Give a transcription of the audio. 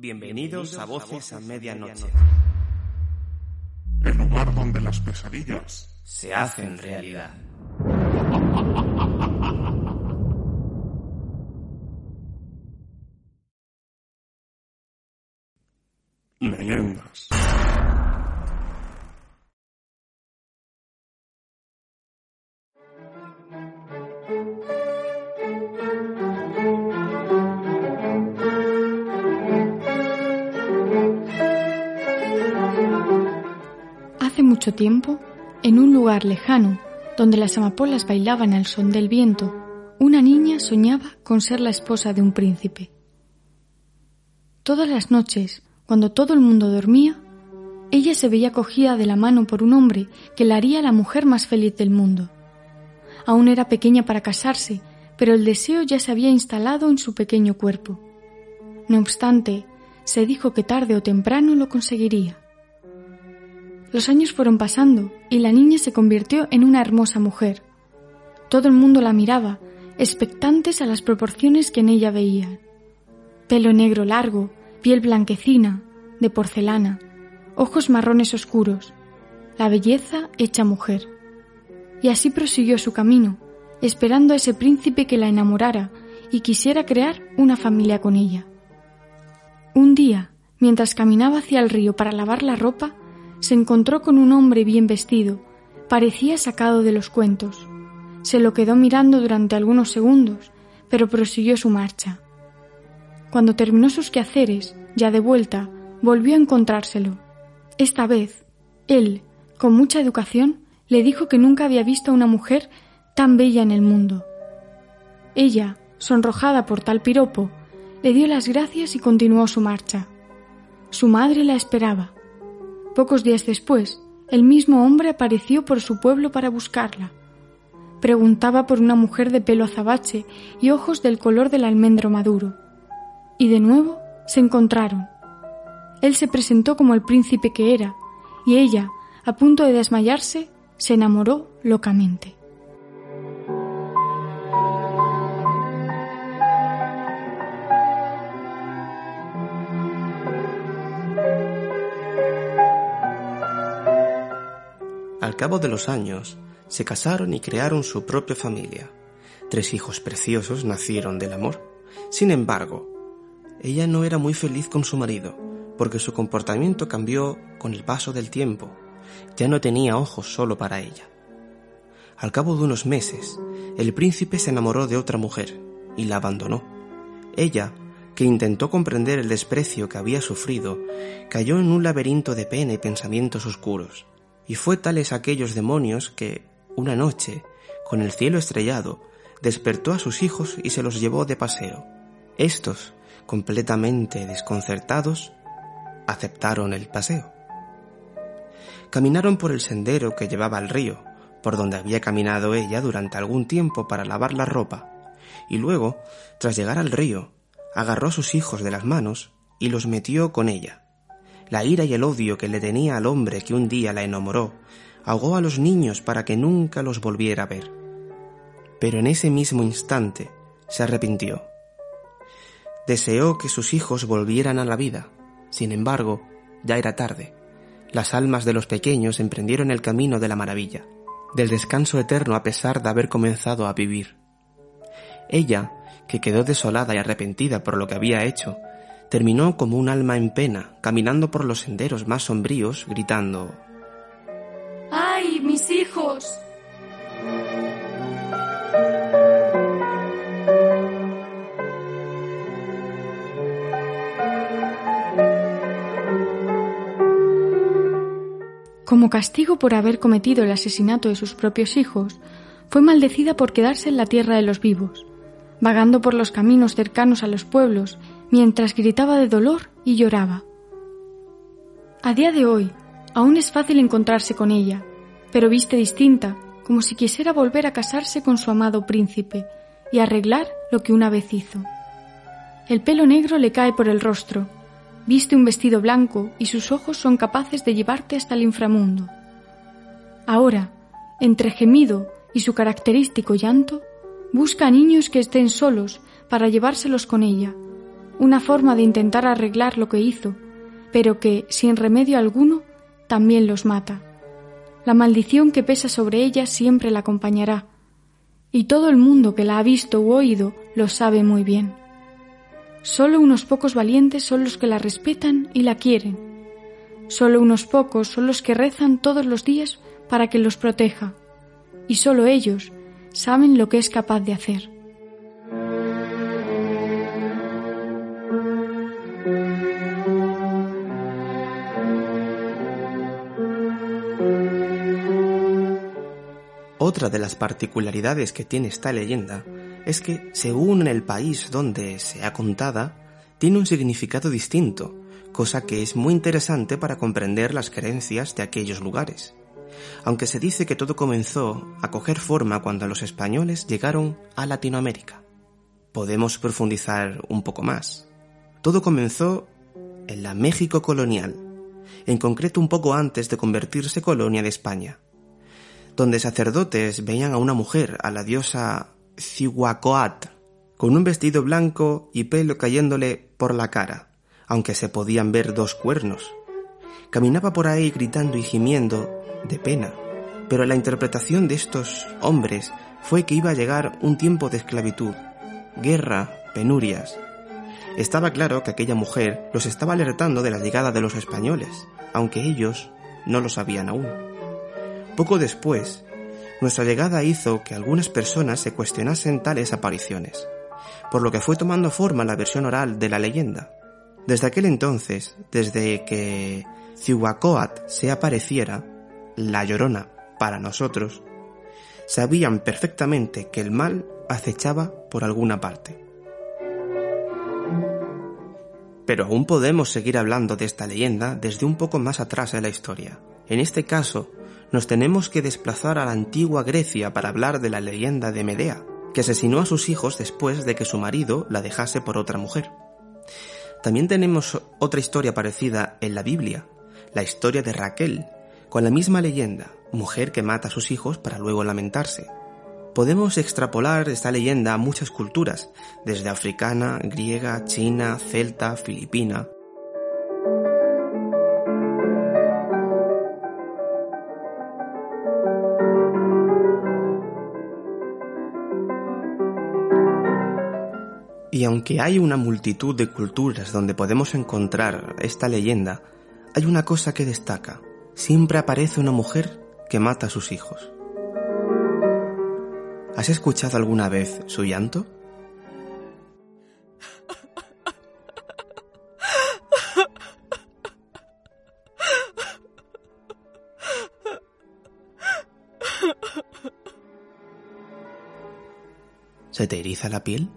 Bienvenidos a Voces a Medianoche. El lugar donde las pesadillas Se hacen realidad. leyendas. Hace mucho tiempo, en un lugar lejano, donde las amapolas bailaban al son del viento, una niña soñaba con ser la esposa de un príncipe. Todas las noches, cuando todo el mundo dormía, ella se veía cogida de la mano por un hombre que la haría la mujer más feliz del mundo. Aún era pequeña para casarse, pero el deseo ya se había instalado en su pequeño cuerpo. No obstante, se dijo que tarde o temprano lo conseguiría. Los años fueron pasando y la niña se convirtió en una hermosa mujer. Todo el mundo la miraba, expectantes a las proporciones que en ella veían. Pelo negro largo, piel blanquecina, de porcelana, ojos marrones oscuros, la belleza hecha mujer. Y así prosiguió su camino, esperando a ese príncipe que la enamorara y quisiera crear una familia con ella. Un día, mientras caminaba hacia el río para lavar la ropa, se encontró con un hombre bien vestido, parecía sacado de los cuentos. Se lo quedó mirando durante algunos segundos, pero prosiguió su marcha. Cuando terminó sus quehaceres, ya de vuelta, volvió a encontrárselo. Esta vez, él, con mucha educación, le dijo que nunca había visto a una mujer tan bella en el mundo. Ella, sonrojada por tal piropo, le dio las gracias y continuó su marcha. Su madre la esperaba. Pocos días después, el mismo hombre apareció por su pueblo para buscarla. Preguntaba por una mujer de pelo azabache y ojos del color del almendro maduro. Y de nuevo se encontraron. Él se presentó como el príncipe que era, y ella, a punto de desmayarse, se enamoró locamente. Cabo de los años, se casaron y crearon su propia familia. Tres hijos preciosos nacieron del amor. Sin embargo, ella no era muy feliz con su marido, porque su comportamiento cambió con el paso del tiempo. Ya no tenía ojos solo para ella. Al cabo de unos meses, el príncipe se enamoró de otra mujer y la abandonó. Ella, que intentó comprender el desprecio que había sufrido, cayó en un laberinto de pena y pensamientos oscuros. Y fue tales aquellos demonios que, una noche, con el cielo estrellado, despertó a sus hijos y se los llevó de paseo. Estos, completamente desconcertados, aceptaron el paseo. Caminaron por el sendero que llevaba al río, por donde había caminado ella durante algún tiempo para lavar la ropa, y luego, tras llegar al río, agarró a sus hijos de las manos y los metió con ella. La ira y el odio que le tenía al hombre que un día la enamoró ahogó a los niños para que nunca los volviera a ver. Pero en ese mismo instante se arrepintió. Deseó que sus hijos volvieran a la vida. Sin embargo, ya era tarde. Las almas de los pequeños emprendieron el camino de la maravilla, del descanso eterno a pesar de haber comenzado a vivir. Ella, que quedó desolada y arrepentida por lo que había hecho, terminó como un alma en pena, caminando por los senderos más sombríos, gritando ¡Ay, mis hijos! Como castigo por haber cometido el asesinato de sus propios hijos, fue maldecida por quedarse en la tierra de los vivos, vagando por los caminos cercanos a los pueblos mientras gritaba de dolor y lloraba. A día de hoy, aún es fácil encontrarse con ella, pero viste distinta, como si quisiera volver a casarse con su amado príncipe y arreglar lo que una vez hizo. El pelo negro le cae por el rostro, viste un vestido blanco y sus ojos son capaces de llevarte hasta el inframundo. Ahora, entre gemido y su característico llanto, busca a niños que estén solos para llevárselos con ella, una forma de intentar arreglar lo que hizo, pero que, sin remedio alguno, también los mata. La maldición que pesa sobre ella siempre la acompañará, y todo el mundo que la ha visto u oído lo sabe muy bien. Solo unos pocos valientes son los que la respetan y la quieren. Solo unos pocos son los que rezan todos los días para que los proteja, y solo ellos saben lo que es capaz de hacer. Otra de las particularidades que tiene esta leyenda es que, según el país donde sea contada, tiene un significado distinto, cosa que es muy interesante para comprender las creencias de aquellos lugares. Aunque se dice que todo comenzó a coger forma cuando los españoles llegaron a Latinoamérica. Podemos profundizar un poco más. Todo comenzó en la México colonial, en concreto un poco antes de convertirse colonia de España donde sacerdotes veían a una mujer, a la diosa Cihuacoat, con un vestido blanco y pelo cayéndole por la cara, aunque se podían ver dos cuernos. Caminaba por ahí gritando y gimiendo de pena, pero la interpretación de estos hombres fue que iba a llegar un tiempo de esclavitud, guerra, penurias. Estaba claro que aquella mujer los estaba alertando de la llegada de los españoles, aunque ellos no lo sabían aún. Poco después, nuestra llegada hizo que algunas personas se cuestionasen tales apariciones, por lo que fue tomando forma la versión oral de la leyenda. Desde aquel entonces, desde que Cihuacoat se apareciera, la llorona, para nosotros, sabían perfectamente que el mal acechaba por alguna parte. Pero aún podemos seguir hablando de esta leyenda desde un poco más atrás en la historia. En este caso, nos tenemos que desplazar a la antigua Grecia para hablar de la leyenda de Medea, que asesinó a sus hijos después de que su marido la dejase por otra mujer. También tenemos otra historia parecida en la Biblia, la historia de Raquel, con la misma leyenda, mujer que mata a sus hijos para luego lamentarse. Podemos extrapolar esta leyenda a muchas culturas, desde africana, griega, china, celta, filipina, Y aunque hay una multitud de culturas donde podemos encontrar esta leyenda, hay una cosa que destaca. Siempre aparece una mujer que mata a sus hijos. ¿Has escuchado alguna vez su llanto? ¿Se te eriza la piel?